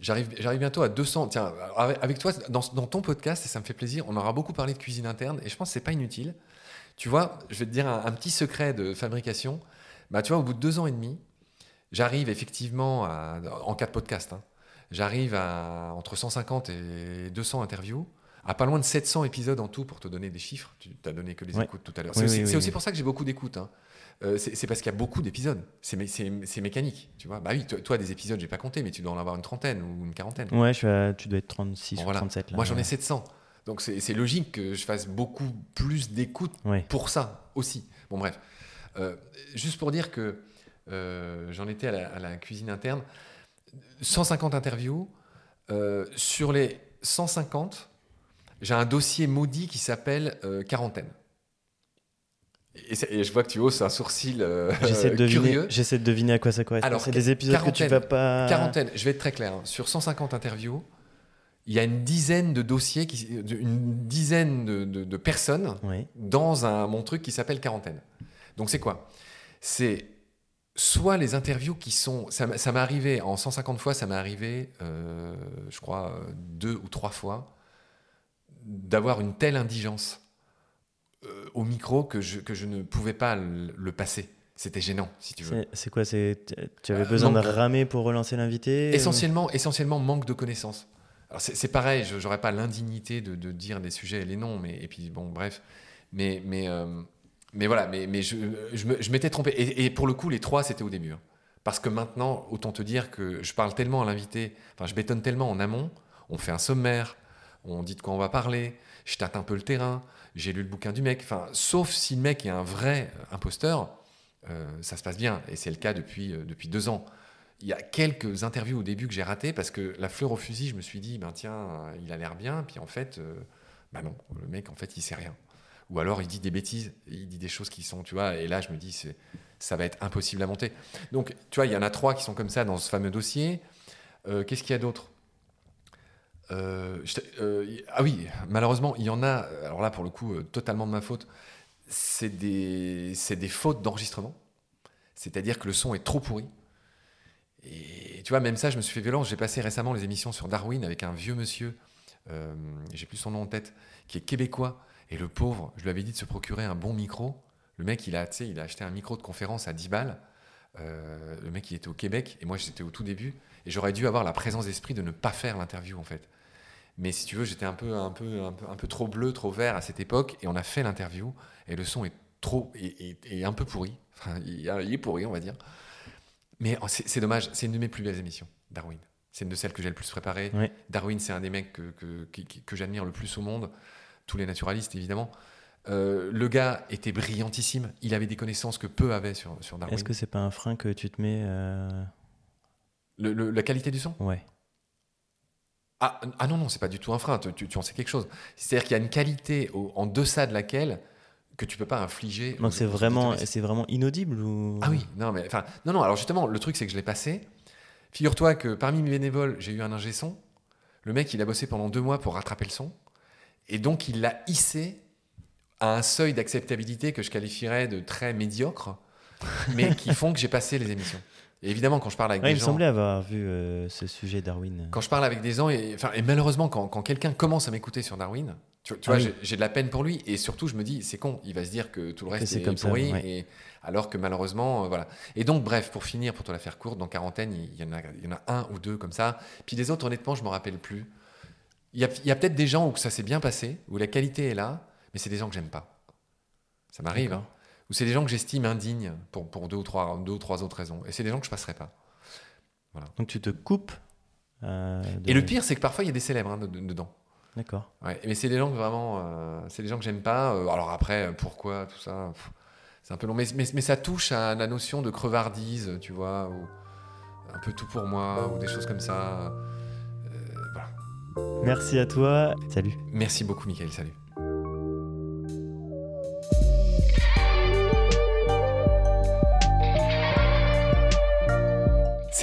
J'arrive, bientôt à 200. Tiens, avec, toi, dans, dans ton podcast, et ça me fait plaisir, on aura beaucoup parlé de cuisine interne, et je pense que c'est pas inutile. Tu vois, je vais te dire un, un petit secret de fabrication. Bah, tu vois, au bout de deux ans et demi, j'arrive effectivement, à, en cas de podcast, hein, j'arrive à entre 150 et 200 interviews, à pas loin de 700 épisodes en tout pour te donner des chiffres. Tu t'as donné que les
Ouais.
écoutes tout à l'heure.
Oui,
c'est aussi,
oui,
c'est
oui,
aussi
oui.
pour ça que j'ai beaucoup d'écoutes. hein. Euh, c'est parce qu'il y a beaucoup d'épisodes. C'est mé- c'est- c'est mécanique, tu vois. Bah oui, toi, toi, des épisodes, j'ai pas compté, mais tu dois en avoir une trentaine ou une quarantaine.
ouais, je suis à- tu dois être 36
Bon,
ou
voilà.
37 là.
Moi, j'en ai
Ouais.
700. Donc, c'est logique que je fasse beaucoup plus d'écoutes pour ça aussi. Bon, bref. Euh, juste pour dire que euh, j'en étais à la, à la cuisine interne. 150 interviews. sur les 150, j'ai un dossier maudit qui s'appelle euh, quarantaine. Et, je vois que tu hausses un sourcil euh,
J'essaie de, deviner,
curieux.
j'essaie de deviner à quoi ça correspond.
Alors,
c'est des épisodes que tu vas pas.
Quarantaine, je vais être très clair. hein. Sur 150 interviews, il y a une dizaine de dossiers, qui, une dizaine de, de- de personnes
Oui.
dans un, mon truc qui s'appelle quarantaine. Donc c'est quoi? C'est soit les interviews qui sont... Ça, m'est- ça m'est arrivé, en 150 fois, ça m'est arrivé, euh, je crois, deux ou trois fois, d'avoir une telle indigence euh, au micro que je, que je ne pouvais pas le, le passer. C'était gênant, si tu veux.
C'est, quoi Tu avais
Euh,
besoin
manque-
de ramer pour relancer l'invité ou-
Essentiellement, essentiellement manque de connaissances. Alors c'est pareil, je n'aurais pas l'indignité de, de dire les sujets et les noms, mais et puis bon, bref. Mais mais euh, mais voilà, mais mais je, je, m'étais trompé. Et, et pour le coup, les trois c'était au début, hein. parce que maintenant, autant te dire que je parle tellement à l'invité, enfin je bétonne tellement en amont. On fait un sommaire, on dit de quoi on va parler, je tâte un peu le terrain, j'ai lu le bouquin du mec. Enfin, sauf si le mec est un vrai imposteur, euh, ça se passe bien. Et c'est le cas depuis euh, depuis deux ans il y a quelques interviews au début que j'ai ratées parce que la fleur au fusil, je me suis dit, ben tiens, euh, il a l'air bien, puis en fait, euh, bah non, le mec, en fait, il sait rien. Ou alors il dit des bêtises, il dit des choses qui sont, tu vois, et là je me dis, ça va être impossible à monter. Donc, tu vois, il y en a trois qui sont comme ça dans ce fameux dossier. Euh, qu'est-ce qu'il y a d'autre? Euh, euh, Ah oui, malheureusement, il y en a, alors là pour le coup, euh, totalement de ma faute, c'est des, des fautes d'enregistrement. C'est-à-dire que le son est trop pourri. Et tu vois, même ça, je me suis fait violence. J'ai passé récemment les émissions sur Darwin avec un vieux monsieur, j'ai plus son nom en tête, qui est québécois. Et le pauvre, je lui avais dit de se procurer un bon micro. Le mec, il a, il a acheté un micro de conférence à 10 balles. Le mec, il était au Québec et moi, j'étais au tout début. Et j'aurais dû avoir la présence d'esprit de ne pas faire l'interview, en fait. Mais si tu veux, j'étais un peu, un, peu, un, peu, un peu trop bleu, trop vert à cette époque. Et on a fait l'interview. Et le son est trop. et- et un peu pourri. Enfin, il, est pourri, on va dire. Mais oh, c'est c'est dommage, c'est une de mes plus belles émissions, Darwin. C'est une de celles que j'ai le plus préparées.
Ouais.
Darwin, c'est un des mecs que, que j'admire le plus au monde. Tous les naturalistes, évidemment. Euh, le gars était brillantissime. Il avait des connaissances que peu avaient sur, sur Darwin.
Est-ce que c'est pas un frein que tu te mets euh,
Le- le- la qualité du son
Ouais.
ah, ah non, non, c'est pas du tout un frein. Tu, tu- tu en sais quelque chose. C'est-à-dire qu'il y a une qualité au- en deçà de laquelle que tu peux pas infliger.
Donc c'est vraiment, c'est vraiment inaudible ou
Ah oui, non, mais enfin, non, non. Alors justement, le truc, c'est que je l'ai passé. Figure-toi que parmi mes bénévoles, j'ai eu un ingé son. Le mec, il a bossé pendant deux mois pour rattraper le son. Et donc, il l'a hissé à un seuil d'acceptabilité que je qualifierais de très médiocre, mais qui font que j'ai passé les émissions. Et évidemment, quand je parle avec
Ouais,
des
il me
gens.
semblait avoir vu euh, ce sujet Darwin.
Quand je parle avec des gens, et, malheureusement, quand, quand quelqu'un commence à m'écouter sur Darwin, tu, tu
Ah
vois,
oui.
j'ai- de la peine pour lui. Et surtout, je me dis, c'est con, il va se dire que tout le reste
c'est
est,
comme ça,
pourri.
ouais.
et, alors que malheureusement, euh, voilà. Et donc, bref, pour finir, pour te la faire courte, dans quarantaine, il y, en a, il y en a un ou deux comme ça. Puis les autres, honnêtement, je ne me rappelle plus. Il y a, il a peut-être des gens où ça s'est bien passé, où la qualité est là, mais c'est des gens que j'aime pas. Ça m'arrive. Hein. Ou c'est des gens que j'estime indignes pour, pour deux, ou trois, deux ou trois autres raisons. Et c'est des gens que je passerai pas.
Donc tu te coupes. euh, de-
Et le pire, c'est que parfois, il y a des célèbres hein, de- de- dedans.
D'accord.
Ouais, mais c'est des gens que vraiment, euh, c'est des gens que j'aime pas. Euh, alors après, pourquoi tout ça C'est un peu long, mais, mais, mais ça touche à la notion de crevardise, tu vois, ou un peu tout pour moi, ou des choses comme ça. Euh, voilà.
Merci à toi. Salut.
Merci beaucoup, Michael. Salut.